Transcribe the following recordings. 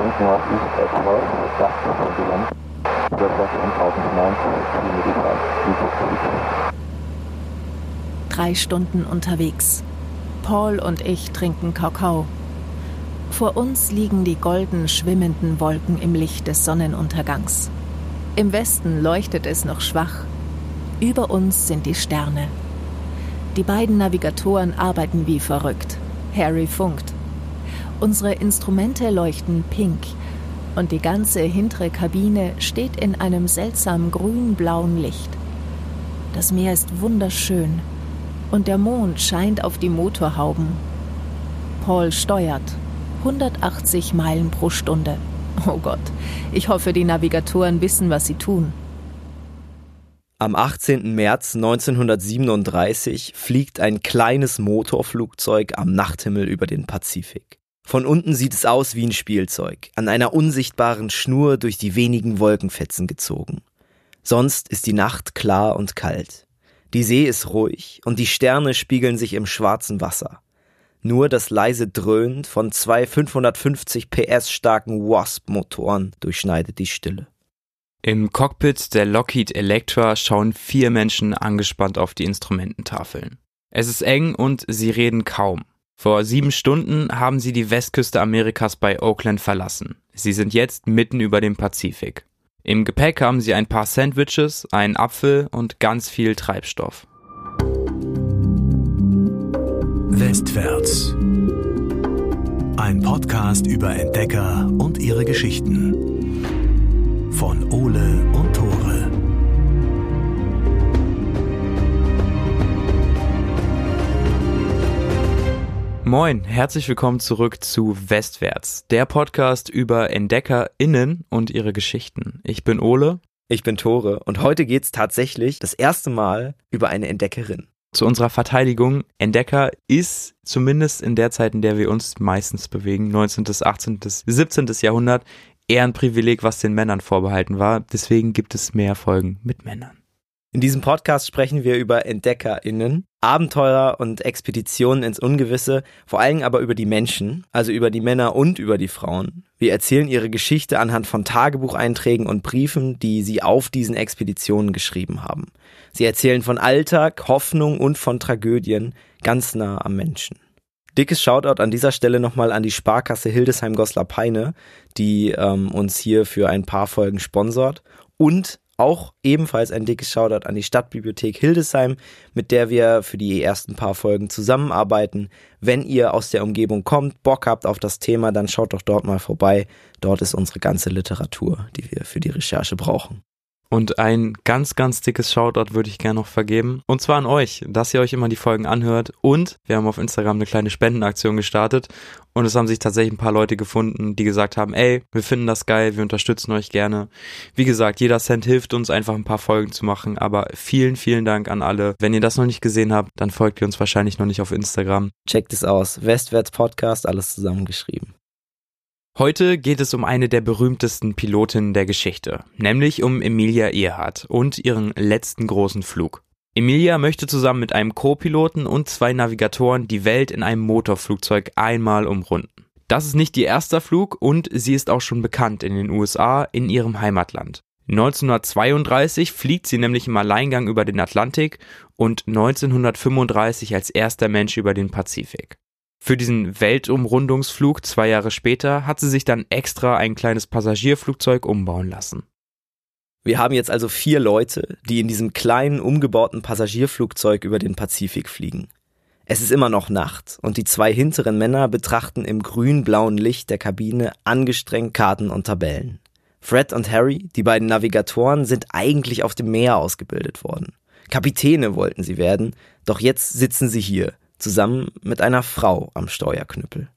Wind Northeast at 12 with wind Southwest 1090 km Drei Stunden unterwegs. Paul und ich trinken Kakao. Vor uns liegen die golden schwimmenden Wolken im Licht des Sonnenuntergangs. Im Westen leuchtet es noch schwach. Über uns sind die Sterne. Die beiden Navigatoren arbeiten wie verrückt. Harry funkt. Unsere Instrumente leuchten pink und die ganze hintere Kabine steht in einem seltsam grün-blauen Licht. Das Meer ist wunderschön und der Mond scheint auf die Motorhauben. Paul steuert 180 Meilen pro Stunde. Oh Gott, ich hoffe, die Navigatoren wissen, was sie tun. Am 18. März 1937 fliegt ein kleines Motorflugzeug am Nachthimmel über den Pazifik. Von unten sieht es aus wie ein Spielzeug, an einer unsichtbaren Schnur durch die wenigen Wolkenfetzen gezogen. Sonst ist die Nacht klar und kalt. Die See ist ruhig und die Sterne spiegeln sich im schwarzen Wasser. Nur das leise Dröhnen von zwei 550 PS starken Wasp-Motoren durchschneidet die Stille. Im Cockpit der Lockheed Electra schauen vier Menschen angespannt auf die Instrumententafeln. Es ist eng und sie reden kaum. Vor sieben Stunden haben sie die Westküste Amerikas bei Oakland verlassen. Sie sind jetzt mitten über dem Pazifik. Im Gepäck haben sie ein paar Sandwiches, einen Apfel und ganz viel Treibstoff. Westwärts. Ein Podcast über Entdecker und ihre Geschichten von Ole und Tore. Moin, herzlich willkommen zurück zu Westwärts, der Podcast über EntdeckerInnen und ihre Geschichten. Ich bin Ole. Ich bin Tore und heute geht's tatsächlich das erste Mal über eine Entdeckerin. Zu unserer Verteidigung, Entdecker ist zumindest in der Zeit, in der wir uns meistens bewegen, 19., 18., 17. Jahrhundert, eher ein Privileg, was den Männern vorbehalten war. Deswegen gibt es mehr Folgen mit Männern. In diesem Podcast sprechen wir über EntdeckerInnen, Abenteurer und Expeditionen ins Ungewisse, vor allem aber über die Menschen, also über die Männer und über die Frauen. Wir erzählen ihre Geschichte anhand von Tagebucheinträgen und Briefen, die sie auf diesen Expeditionen geschrieben haben. Sie erzählen von Alltag, Hoffnung und von Tragödien ganz nah am Menschen. Dickes Shoutout an dieser Stelle nochmal an die Sparkasse Hildesheim-Goslar-Peine, die ähm, uns hier für ein paar Folgen sponsort. Und auch ebenfalls ein dickes Shoutout an die Stadtbibliothek Hildesheim, mit der wir für die ersten paar Folgen zusammenarbeiten. Wenn ihr aus der Umgebung kommt, Bock habt auf das Thema, dann schaut doch dort mal vorbei. Dort ist unsere ganze Literatur, die wir für die Recherche brauchen. Und ein ganz, ganz dickes Shoutout würde ich gerne noch vergeben. Und zwar an euch, dass ihr euch immer die Folgen anhört. Und wir haben auf Instagram eine kleine Spendenaktion gestartet. Und es haben sich tatsächlich ein paar Leute gefunden, die gesagt haben, ey, wir finden das geil, wir unterstützen euch gerne. Wie gesagt, jeder Cent hilft uns einfach ein paar Folgen zu machen. Aber vielen, vielen Dank an alle. Wenn ihr das noch nicht gesehen habt, dann folgt ihr uns wahrscheinlich noch nicht auf Instagram. Checkt es aus. Westwärts Podcast, alles zusammengeschrieben. Heute geht es um eine der berühmtesten Pilotinnen der Geschichte, nämlich um Emilia Earhart und ihren letzten großen Flug. Emilia möchte zusammen mit einem Co-Piloten und zwei Navigatoren die Welt in einem Motorflugzeug einmal umrunden. Das ist nicht ihr erster Flug und sie ist auch schon bekannt in den USA, in ihrem Heimatland. 1932 fliegt sie nämlich im Alleingang über den Atlantik und 1935 als erster Mensch über den Pazifik. Für diesen Weltumrundungsflug zwei Jahre später hat sie sich dann extra ein kleines Passagierflugzeug umbauen lassen. Wir haben jetzt also vier Leute, die in diesem kleinen umgebauten Passagierflugzeug über den Pazifik fliegen. Es ist immer noch Nacht und die zwei hinteren Männer betrachten im grün-blauen Licht der Kabine angestrengt Karten und Tabellen. Fred und Harry, die beiden Navigatoren, sind eigentlich auf dem Meer ausgebildet worden. Kapitäne wollten sie werden, doch jetzt sitzen sie hier, zusammen mit einer Frau am Steuerknüppel.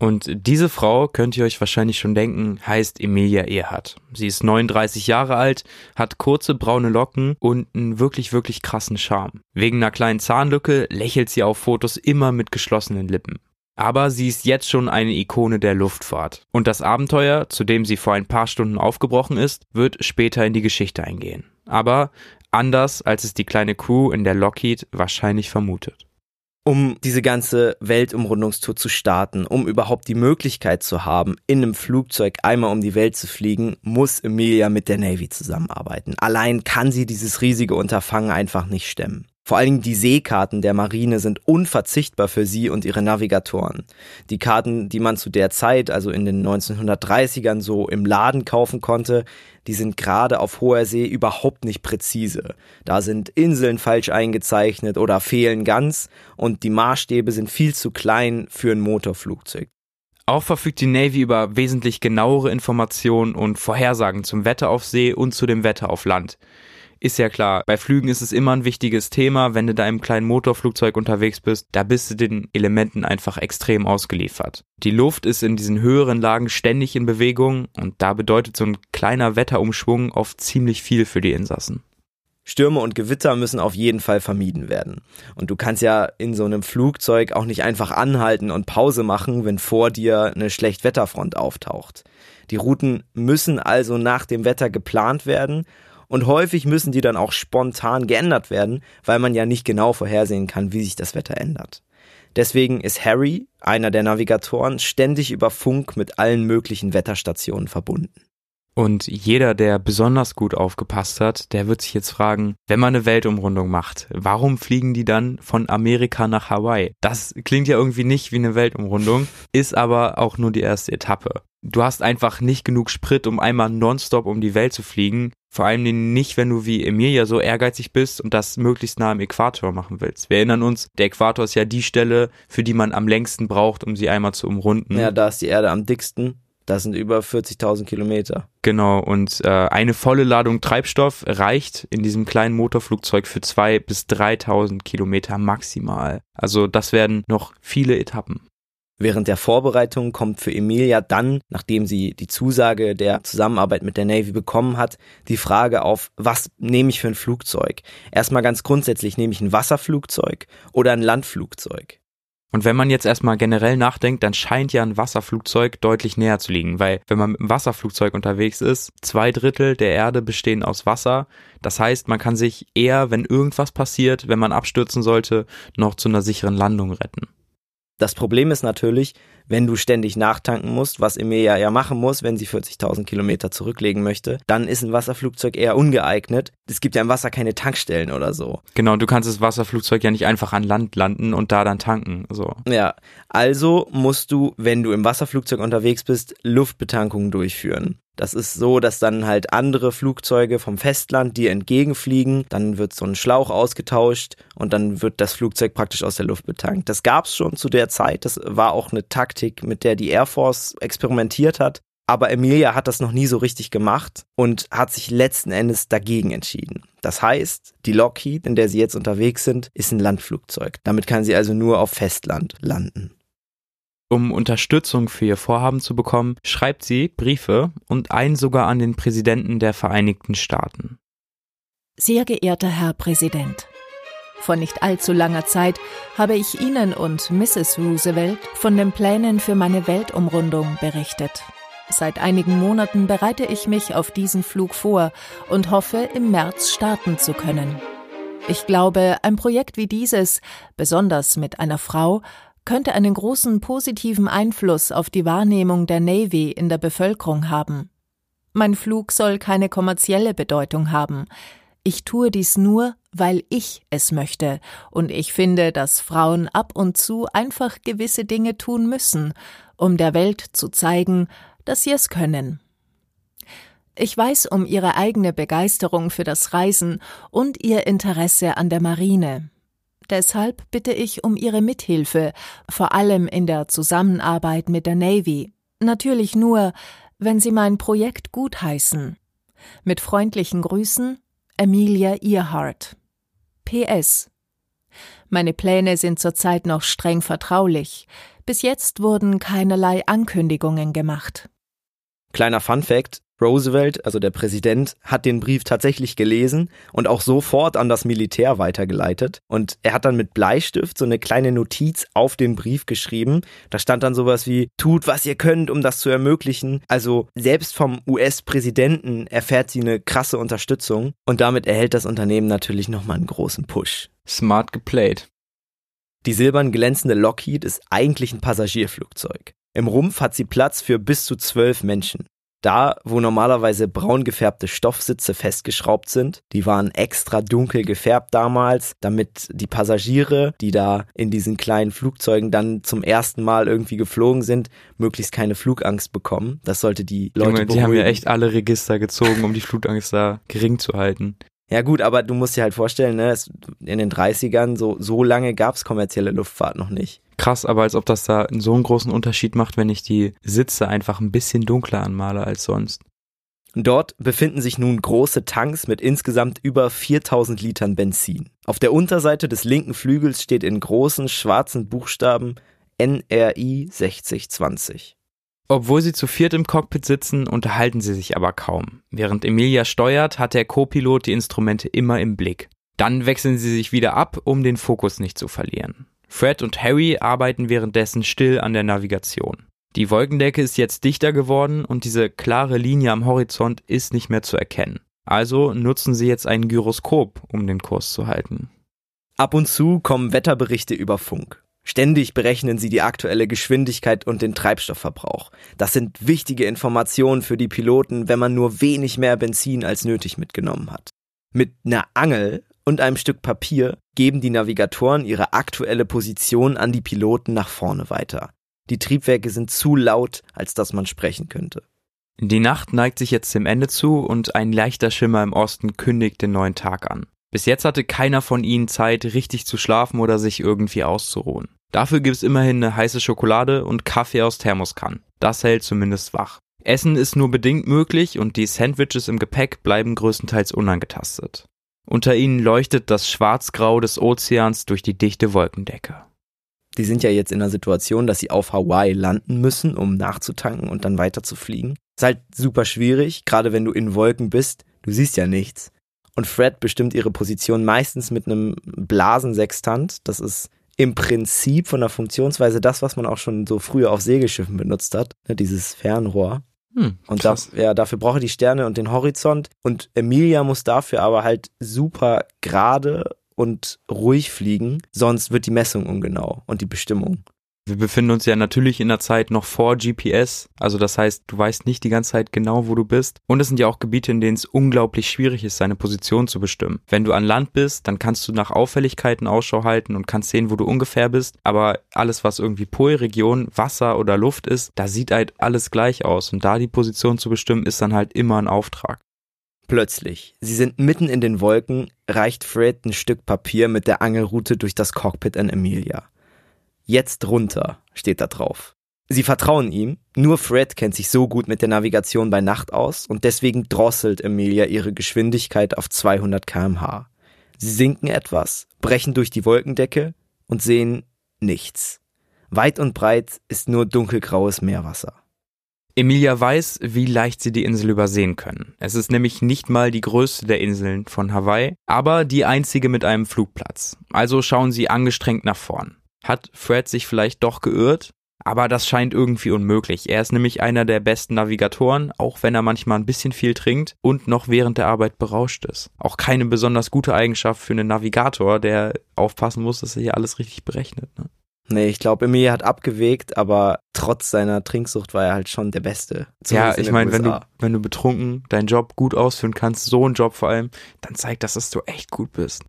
Und diese Frau, könnt ihr euch wahrscheinlich schon denken, heißt Emilia Earhart. Sie ist 39 Jahre alt, hat kurze braune Locken und einen wirklich, wirklich krassen Charme. Wegen einer kleinen Zahnlücke lächelt sie auf Fotos immer mit geschlossenen Lippen. Aber sie ist jetzt schon eine Ikone der Luftfahrt. Und das Abenteuer, zu dem sie vor ein paar Stunden aufgebrochen ist, wird später in die Geschichte eingehen. Aber anders, als es die kleine Crew in der Lockheed wahrscheinlich vermutet. Um diese ganze Weltumrundungstour zu starten, um überhaupt die Möglichkeit zu haben, in einem Flugzeug einmal um die Welt zu fliegen, muss Emilia mit der Navy zusammenarbeiten. Allein kann sie dieses riesige Unterfangen einfach nicht stemmen. Vor allen Dingen die Seekarten der Marine sind unverzichtbar für sie und ihre Navigatoren. Die Karten, die man zu der Zeit, also in den 1930ern so im Laden kaufen konnte, die sind gerade auf hoher See überhaupt nicht präzise. Da sind Inseln falsch eingezeichnet oder fehlen ganz und die Maßstäbe sind viel zu klein für ein Motorflugzeug. Auch verfügt die Navy über wesentlich genauere Informationen und Vorhersagen zum Wetter auf See und zu dem Wetter auf Land ist ja klar, bei Flügen ist es immer ein wichtiges Thema, wenn du da im kleinen Motorflugzeug unterwegs bist, da bist du den Elementen einfach extrem ausgeliefert. Die Luft ist in diesen höheren Lagen ständig in Bewegung und da bedeutet so ein kleiner Wetterumschwung oft ziemlich viel für die Insassen. Stürme und Gewitter müssen auf jeden Fall vermieden werden. Und du kannst ja in so einem Flugzeug auch nicht einfach anhalten und Pause machen, wenn vor dir eine Schlechtwetterfront auftaucht. Die Routen müssen also nach dem Wetter geplant werden und häufig müssen die dann auch spontan geändert werden, weil man ja nicht genau vorhersehen kann, wie sich das Wetter ändert. Deswegen ist Harry, einer der Navigatoren, ständig über Funk mit allen möglichen Wetterstationen verbunden. Und jeder, der besonders gut aufgepasst hat, der wird sich jetzt fragen, wenn man eine Weltumrundung macht, warum fliegen die dann von Amerika nach Hawaii? Das klingt ja irgendwie nicht wie eine Weltumrundung, ist aber auch nur die erste Etappe. Du hast einfach nicht genug Sprit, um einmal nonstop um die Welt zu fliegen. Vor allem nicht, wenn du wie Emilia so ehrgeizig bist und das möglichst nah am Äquator machen willst. Wir erinnern uns, der Äquator ist ja die Stelle, für die man am längsten braucht, um sie einmal zu umrunden. Ja, da ist die Erde am dicksten. Das sind über 40.000 Kilometer. Genau, und äh, eine volle Ladung Treibstoff reicht in diesem kleinen Motorflugzeug für 2.000 bis 3.000 Kilometer maximal. Also das werden noch viele Etappen. Während der Vorbereitung kommt für Emilia dann, nachdem sie die Zusage der Zusammenarbeit mit der Navy bekommen hat, die Frage auf, was nehme ich für ein Flugzeug? Erstmal ganz grundsätzlich, nehme ich ein Wasserflugzeug oder ein Landflugzeug? Und wenn man jetzt erstmal generell nachdenkt, dann scheint ja ein Wasserflugzeug deutlich näher zu liegen, weil wenn man mit einem Wasserflugzeug unterwegs ist, zwei Drittel der Erde bestehen aus Wasser. Das heißt, man kann sich eher, wenn irgendwas passiert, wenn man abstürzen sollte, noch zu einer sicheren Landung retten. Das Problem ist natürlich, wenn du ständig nachtanken musst, was Emilia ja machen muss, wenn sie 40.000 Kilometer zurücklegen möchte, dann ist ein Wasserflugzeug eher ungeeignet. Es gibt ja im Wasser keine Tankstellen oder so. Genau, du kannst das Wasserflugzeug ja nicht einfach an Land landen und da dann tanken, so. Ja, also musst du, wenn du im Wasserflugzeug unterwegs bist, Luftbetankungen durchführen. Das ist so, dass dann halt andere Flugzeuge vom Festland dir entgegenfliegen, dann wird so ein Schlauch ausgetauscht und dann wird das Flugzeug praktisch aus der Luft betankt. Das gab's schon zu der Zeit, das war auch eine Taktik, mit der die Air Force experimentiert hat. Aber Emilia hat das noch nie so richtig gemacht und hat sich letzten Endes dagegen entschieden. Das heißt, die Lockheed, in der sie jetzt unterwegs sind, ist ein Landflugzeug. Damit kann sie also nur auf Festland landen. Um Unterstützung für ihr Vorhaben zu bekommen, schreibt sie Briefe und einen sogar an den Präsidenten der Vereinigten Staaten. Sehr geehrter Herr Präsident, vor nicht allzu langer Zeit habe ich Ihnen und Mrs. Roosevelt von den Plänen für meine Weltumrundung berichtet. Seit einigen Monaten bereite ich mich auf diesen Flug vor und hoffe, im März starten zu können. Ich glaube, ein Projekt wie dieses, besonders mit einer Frau, könnte einen großen positiven Einfluss auf die Wahrnehmung der Navy in der Bevölkerung haben. Mein Flug soll keine kommerzielle Bedeutung haben. Ich tue dies nur, weil ich es möchte, und ich finde, dass Frauen ab und zu einfach gewisse Dinge tun müssen, um der Welt zu zeigen, dass sie es können. Ich weiß um ihre eigene Begeisterung für das Reisen und ihr Interesse an der Marine. Deshalb bitte ich um Ihre Mithilfe, vor allem in der Zusammenarbeit mit der Navy. Natürlich nur, wenn Sie mein Projekt gutheißen. Mit freundlichen Grüßen, Emilia Earhart. PS. Meine Pläne sind zurzeit noch streng vertraulich. Bis jetzt wurden keinerlei Ankündigungen gemacht. Kleiner Fun Fact, Roosevelt, also der Präsident, hat den Brief tatsächlich gelesen und auch sofort an das Militär weitergeleitet. Und er hat dann mit Bleistift so eine kleine Notiz auf den Brief geschrieben. Da stand dann sowas wie, tut, was ihr könnt, um das zu ermöglichen. Also selbst vom US-Präsidenten erfährt sie eine krasse Unterstützung und damit erhält das Unternehmen natürlich nochmal einen großen Push. Smart geplayed. Die silbern glänzende Lockheed ist eigentlich ein Passagierflugzeug. Im Rumpf hat sie Platz für bis zu zwölf Menschen. Da, wo normalerweise braun gefärbte Stoffsitze festgeschraubt sind, die waren extra dunkel gefärbt damals, damit die Passagiere, die da in diesen kleinen Flugzeugen dann zum ersten Mal irgendwie geflogen sind, möglichst keine Flugangst bekommen. Das sollte die Leute Junge, die haben ja echt alle Register gezogen, um die Flugangst da gering zu halten. Ja gut, aber du musst dir halt vorstellen, ne, in den 30ern, so, so lange gab's kommerzielle Luftfahrt noch nicht. Krass, aber als ob das da so einen großen Unterschied macht, wenn ich die Sitze einfach ein bisschen dunkler anmale als sonst. Dort befinden sich nun große Tanks mit insgesamt über 4000 Litern Benzin. Auf der Unterseite des linken Flügels steht in großen schwarzen Buchstaben NRI 6020. Obwohl sie zu viert im Cockpit sitzen, unterhalten sie sich aber kaum. Während Emilia steuert, hat der Co-Pilot die Instrumente immer im Blick. Dann wechseln sie sich wieder ab, um den Fokus nicht zu verlieren. Fred und Harry arbeiten währenddessen still an der Navigation. Die Wolkendecke ist jetzt dichter geworden und diese klare Linie am Horizont ist nicht mehr zu erkennen. Also nutzen sie jetzt ein Gyroskop, um den Kurs zu halten. Ab und zu kommen Wetterberichte über Funk. Ständig berechnen sie die aktuelle Geschwindigkeit und den Treibstoffverbrauch. Das sind wichtige Informationen für die Piloten, wenn man nur wenig mehr Benzin als nötig mitgenommen hat. Mit einer Angel und einem Stück Papier geben die Navigatoren ihre aktuelle Position an die Piloten nach vorne weiter. Die Triebwerke sind zu laut, als dass man sprechen könnte. Die Nacht neigt sich jetzt dem Ende zu und ein leichter Schimmer im Osten kündigt den neuen Tag an. Bis jetzt hatte keiner von ihnen Zeit, richtig zu schlafen oder sich irgendwie auszuruhen. Dafür gibt's immerhin eine heiße Schokolade und Kaffee aus Thermoskannen. Das hält zumindest wach. Essen ist nur bedingt möglich und die Sandwiches im Gepäck bleiben größtenteils unangetastet. Unter ihnen leuchtet das Schwarzgrau des Ozeans durch die dichte Wolkendecke. Die sind ja jetzt in der Situation, dass sie auf Hawaii landen müssen, um nachzutanken und dann weiter zu fliegen. Ist halt super schwierig, gerade wenn du in Wolken bist. Du siehst ja nichts. Und Fred bestimmt ihre Position meistens mit einem Blasensextant. Das ist im Prinzip von der Funktionsweise das, was man auch schon so früher auf Segelschiffen benutzt hat, ne, dieses Fernrohr. Hm, und da, ja, dafür brauche ich die Sterne und den Horizont. Und Emilia muss dafür aber halt super gerade und ruhig fliegen, sonst wird die Messung ungenau und die Bestimmung. Wir befinden uns ja natürlich in der Zeit noch vor GPS, also das heißt, du weißt nicht die ganze Zeit genau, wo du bist. Und es sind ja auch Gebiete, in denen es unglaublich schwierig ist, seine Position zu bestimmen. Wenn du an Land bist, dann kannst du nach Auffälligkeiten Ausschau halten und kannst sehen, wo du ungefähr bist. Aber alles, was irgendwie Polregion, Wasser oder Luft ist, da sieht halt alles gleich aus. Und da die Position zu bestimmen, ist dann halt immer ein Auftrag. Plötzlich, sie sind mitten in den Wolken, reicht Fred ein Stück Papier mit der Angelroute durch das Cockpit an Emilia. Jetzt runter, steht da drauf. Sie vertrauen ihm, nur Fred kennt sich so gut mit der Navigation bei Nacht aus und deswegen drosselt Emilia ihre Geschwindigkeit auf 200 kmh. Sie sinken etwas, brechen durch die Wolkendecke und sehen nichts. Weit und breit ist nur dunkelgraues Meerwasser. Emilia weiß, wie leicht sie die Insel übersehen können. Es ist nämlich nicht mal die größte der Inseln von Hawaii, aber die einzige mit einem Flugplatz. Also schauen sie angestrengt nach vorn. Hat Fred sich vielleicht doch geirrt? Aber das scheint irgendwie unmöglich. Er ist nämlich einer der besten Navigatoren, auch wenn er manchmal ein bisschen viel trinkt und noch während der Arbeit berauscht ist. Auch keine besonders gute Eigenschaft für einen Navigator, der aufpassen muss, dass er hier alles richtig berechnet. Ne? Nee, ich glaube, Emil hat abgewegt, aber trotz seiner Trinksucht war er halt schon der Beste. Ja, ich meine, wenn du, wenn du betrunken deinen Job gut ausführen kannst, so einen Job vor allem, dann zeigt das, dass du echt gut bist.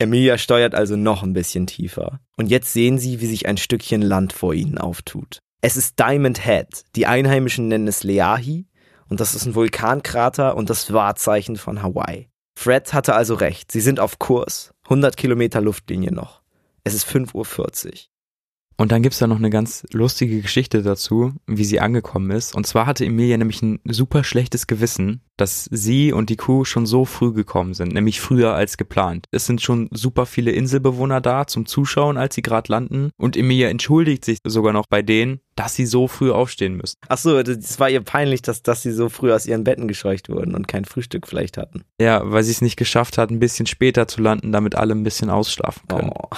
Emilia steuert also noch ein bisschen tiefer. Und jetzt sehen sie, wie sich ein Stückchen Land vor ihnen auftut. Es ist Diamond Head. Die Einheimischen nennen es Leahi. Und das ist ein Vulkankrater und das Wahrzeichen von Hawaii. Fred hatte also recht. Sie sind auf Kurs. 100 Kilometer Luftlinie noch. Es ist 5.40 Uhr. Und dann gibt's da noch eine ganz lustige Geschichte dazu, wie sie angekommen ist. Und zwar hatte Emilia nämlich ein super schlechtes Gewissen, dass sie und die Crew schon so früh gekommen sind, nämlich früher als geplant. Es sind schon super viele Inselbewohner da zum Zuschauen, als sie gerade landen. Und Emilia entschuldigt sich sogar noch bei denen, dass sie so früh aufstehen müssen. Ach so, das war ihr peinlich, dass, dass sie so früh aus ihren Betten gescheucht wurden und kein Frühstück vielleicht hatten. Ja, weil sie es nicht geschafft hat, ein bisschen später zu landen, damit alle ein bisschen ausschlafen können. Oh.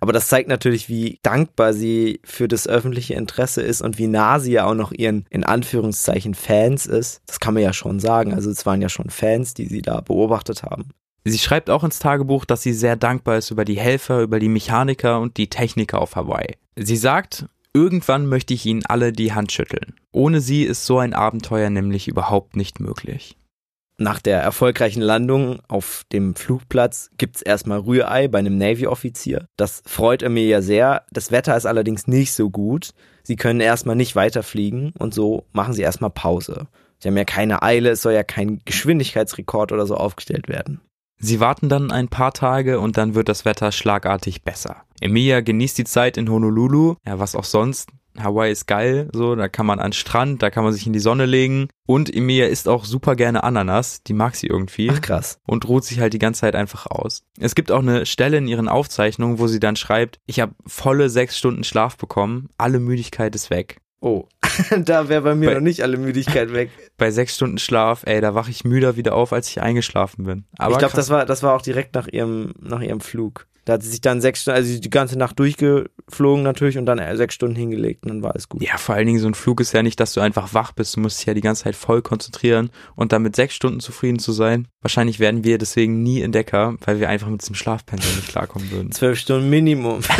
Aber das zeigt natürlich, wie dankbar sie für das öffentliche Interesse ist und wie nah sie ja auch noch ihren, in Anführungszeichen, Fans ist. Das kann man ja schon sagen. Also es waren ja schon Fans, die sie da beobachtet haben. Sie schreibt auch ins Tagebuch, dass sie sehr dankbar ist über die Helfer, über die Mechaniker und die Techniker auf Hawaii. Sie sagt, irgendwann möchte ich ihnen alle die Hand schütteln. Ohne sie ist so ein Abenteuer nämlich überhaupt nicht möglich. Nach der erfolgreichen Landung auf dem Flugplatz gibt's erstmal Rührei bei einem Navy-Offizier. Das freut Emilia sehr. Das Wetter ist allerdings nicht so gut. Sie können erstmal nicht weiterfliegen und so machen sie erstmal Pause. Sie haben ja keine Eile, es soll ja kein Geschwindigkeitsrekord oder so aufgestellt werden. Sie warten dann ein paar Tage und dann wird das Wetter schlagartig besser. Emilia genießt die Zeit in Honolulu, ja was auch sonst. Hawaii ist geil, so, da kann man an Strand, da kann man sich in die Sonne legen. Und Emilia isst auch super gerne Ananas, die mag sie irgendwie. Ach krass. Und ruht sich halt die ganze Zeit einfach aus. Es gibt auch eine Stelle in ihren Aufzeichnungen, wo sie dann schreibt, ich habe volle sechs Stunden Schlaf bekommen, alle Müdigkeit ist weg. Oh, da wäre bei mir Bei- noch nicht alle Müdigkeit weg. Bei sechs Stunden Schlaf, ey, da wache ich müder wieder auf, als ich eingeschlafen bin. Aber ich glaube, das war, das war auch direkt nach ihrem, nach ihrem Flug. Da hat sie sich dann sechs Stunden, also die ganze Nacht durchgeflogen natürlich und dann äh, sechs Stunden hingelegt und dann war es gut. Ja, vor allen Dingen so ein Flug ist ja nicht, dass du einfach wach bist. Du musst dich ja die ganze Zeit voll konzentrieren und dann mit sechs Stunden zufrieden zu sein. Wahrscheinlich werden wir deswegen nie Entdecker, weil wir einfach mit diesem Schlafpensel nicht klarkommen würden. Zwölf Stunden Minimum.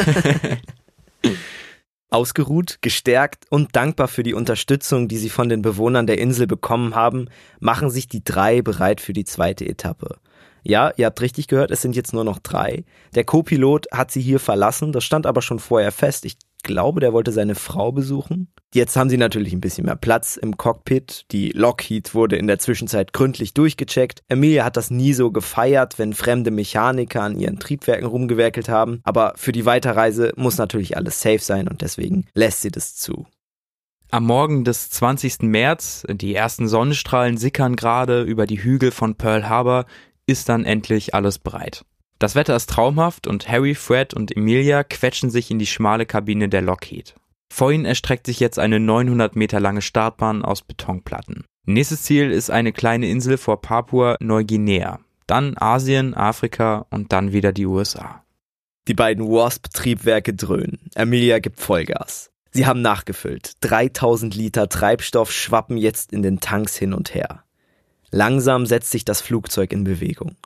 Ausgeruht, gestärkt und dankbar für die Unterstützung, die sie von den Bewohnern der Insel bekommen haben, machen sich die drei bereit für die zweite Etappe. Ja, ihr habt richtig gehört, es sind jetzt nur noch drei. Der Co-Pilot hat sie hier verlassen, das stand aber schon vorher fest. Ich glaube, der wollte seine Frau besuchen. Jetzt haben sie natürlich ein bisschen mehr Platz im Cockpit. Die Lockheed wurde in der Zwischenzeit gründlich durchgecheckt. Emilia hat das nie so gefeiert, wenn fremde Mechaniker an ihren Triebwerken rumgewerkelt haben. Aber für die Weiterreise muss natürlich alles safe sein und deswegen lässt sie das zu. Am Morgen des 20. März, die ersten Sonnenstrahlen sickern gerade über die Hügel von Pearl Harbor, ist dann endlich alles bereit. Das Wetter ist traumhaft und Harry, Fred und Emilia quetschen sich in die schmale Kabine der Lockheed. Vor ihnen erstreckt sich jetzt eine 900 Meter lange Startbahn aus Betonplatten. Nächstes Ziel ist eine kleine Insel vor Papua-Neuguinea. Dann Asien, Afrika und dann wieder die USA. Die beiden Wasp-Triebwerke dröhnen. Emilia gibt Vollgas. Sie haben nachgefüllt. 3000 Liter Treibstoff schwappen jetzt in den Tanks hin und her. Langsam setzt sich das Flugzeug in Bewegung.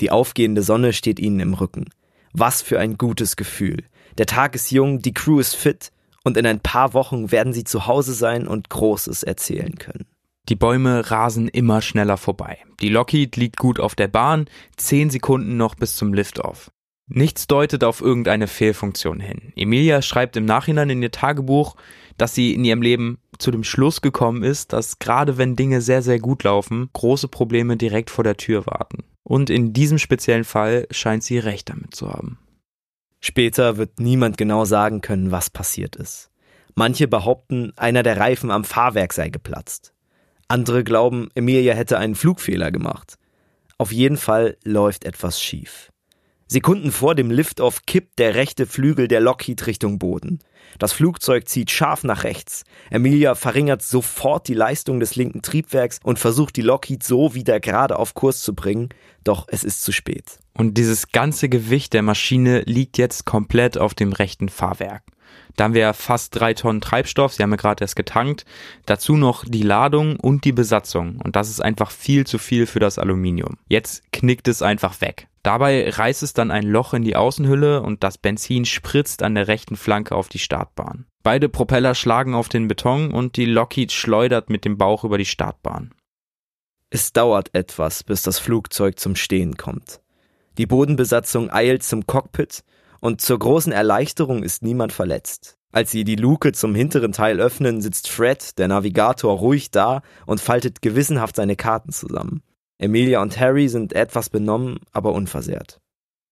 Die aufgehende Sonne steht ihnen im Rücken. Was für ein gutes Gefühl. Der Tag ist jung, die Crew ist fit und in ein paar Wochen werden sie zu Hause sein und Großes erzählen können. Die Bäume rasen immer schneller vorbei. Die Lockheed liegt gut auf der Bahn, zehn Sekunden noch bis zum Liftoff. Nichts deutet auf irgendeine Fehlfunktion hin. Emilia schreibt im Nachhinein in ihr Tagebuch, dass sie in ihrem Leben zu dem Schluss gekommen ist, dass gerade wenn Dinge sehr, sehr gut laufen, große Probleme direkt vor der Tür warten. Und in diesem speziellen Fall scheint sie recht damit zu haben. Später wird niemand genau sagen können, was passiert ist. Manche behaupten, einer der Reifen am Fahrwerk sei geplatzt. Andere glauben, Emilia hätte einen Flugfehler gemacht. Auf jeden Fall läuft etwas schief. Sekunden vor dem Liftoff kippt der rechte Flügel der Lockheed Richtung Boden. Das Flugzeug zieht scharf nach rechts. Emilia verringert sofort die Leistung des linken Triebwerks und versucht die Lockheed so wieder gerade auf Kurs zu bringen, doch es ist zu spät. Und dieses ganze Gewicht der Maschine liegt jetzt komplett auf dem rechten Fahrwerk. Da haben wir ja fast drei Tonnen Treibstoff, sie haben ja gerade erst getankt. Dazu noch die Ladung und die Besatzung. Und das ist einfach viel zu viel für das Aluminium. Jetzt knickt es einfach weg. Dabei reißt es dann ein Loch in die Außenhülle und das Benzin spritzt an der rechten Flanke auf die Startbahn. Beide Propeller schlagen auf den Beton und die Lockheed schleudert mit dem Bauch über die Startbahn. Es dauert etwas, bis das Flugzeug zum Stehen kommt. Die Bodenbesatzung eilt zum Cockpit und zur großen Erleichterung ist niemand verletzt. Als sie die Luke zum hinteren Teil öffnen, sitzt Fred, der Navigator, ruhig da und faltet gewissenhaft seine Karten zusammen. Emilia und Harry sind etwas benommen, aber unversehrt.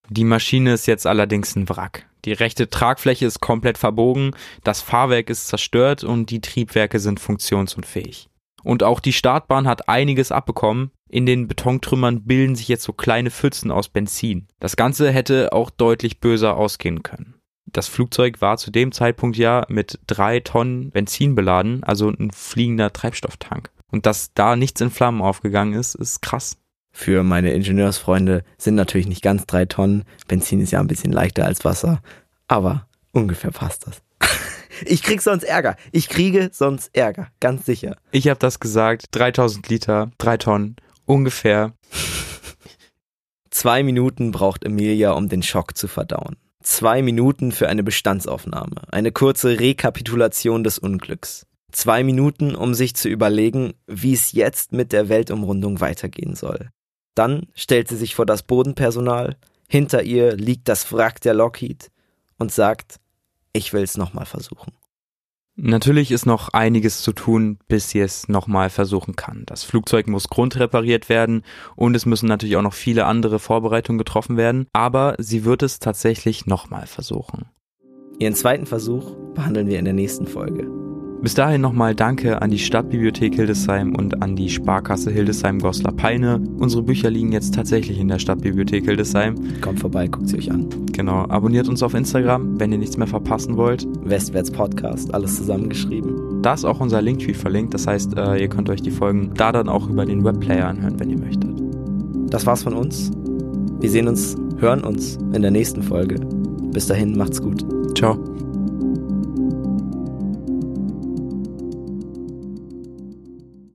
Die Maschine ist jetzt allerdings ein Wrack. Die rechte Tragfläche ist komplett verbogen, das Fahrwerk ist zerstört und die Triebwerke sind funktionsunfähig. Und auch die Startbahn hat einiges abbekommen. In den Betontrümmern bilden sich jetzt so kleine Pfützen aus Benzin. Das Ganze hätte auch deutlich böser ausgehen können. Das Flugzeug war zu dem Zeitpunkt ja mit drei Tonnen Benzin beladen, also ein fliegender Treibstofftank. Und dass da nichts in Flammen aufgegangen ist, ist krass. Für meine Ingenieursfreunde sind natürlich nicht ganz drei Tonnen. Benzin ist ja ein bisschen leichter als Wasser. Aber ungefähr passt das. Ich krieg sonst Ärger. Ich kriege sonst Ärger. Ganz sicher. Ich habe das gesagt, 3000 Liter, drei Tonnen, ungefähr. Zwei Minuten braucht Emilia, um den Schock zu verdauen. Zwei Minuten für eine Bestandsaufnahme, eine kurze Rekapitulation des Unglücks. Zwei Minuten, um sich zu überlegen, wie es jetzt mit der Weltumrundung weitergehen soll. Dann stellt sie sich vor das Bodenpersonal, hinter ihr liegt das Wrack der Lockheed und sagt, ich will es nochmal versuchen. Natürlich ist noch einiges zu tun, bis sie es nochmal versuchen kann. Das Flugzeug muss grundrepariert werden und es müssen natürlich auch noch viele andere Vorbereitungen getroffen werden, aber sie wird es tatsächlich nochmal versuchen. Ihren zweiten Versuch behandeln wir in der nächsten Folge. Bis dahin nochmal Danke an die Stadtbibliothek Hildesheim und an die Sparkasse Hildesheim-Goslar-Peine. Unsere Bücher liegen jetzt tatsächlich in der Stadtbibliothek Hildesheim. Kommt vorbei, guckt sie euch an. Genau, abonniert uns auf Instagram, wenn ihr nichts mehr verpassen wollt. Westwärts Podcast, alles zusammengeschrieben. Da ist auch unser Linktree verlinkt, das heißt, äh, ihr könnt euch die Folgen da dann auch über den Webplayer anhören, wenn ihr möchtet. Das war's von uns. Wir sehen uns, hören uns in der nächsten Folge. Bis dahin, macht's gut. Ciao.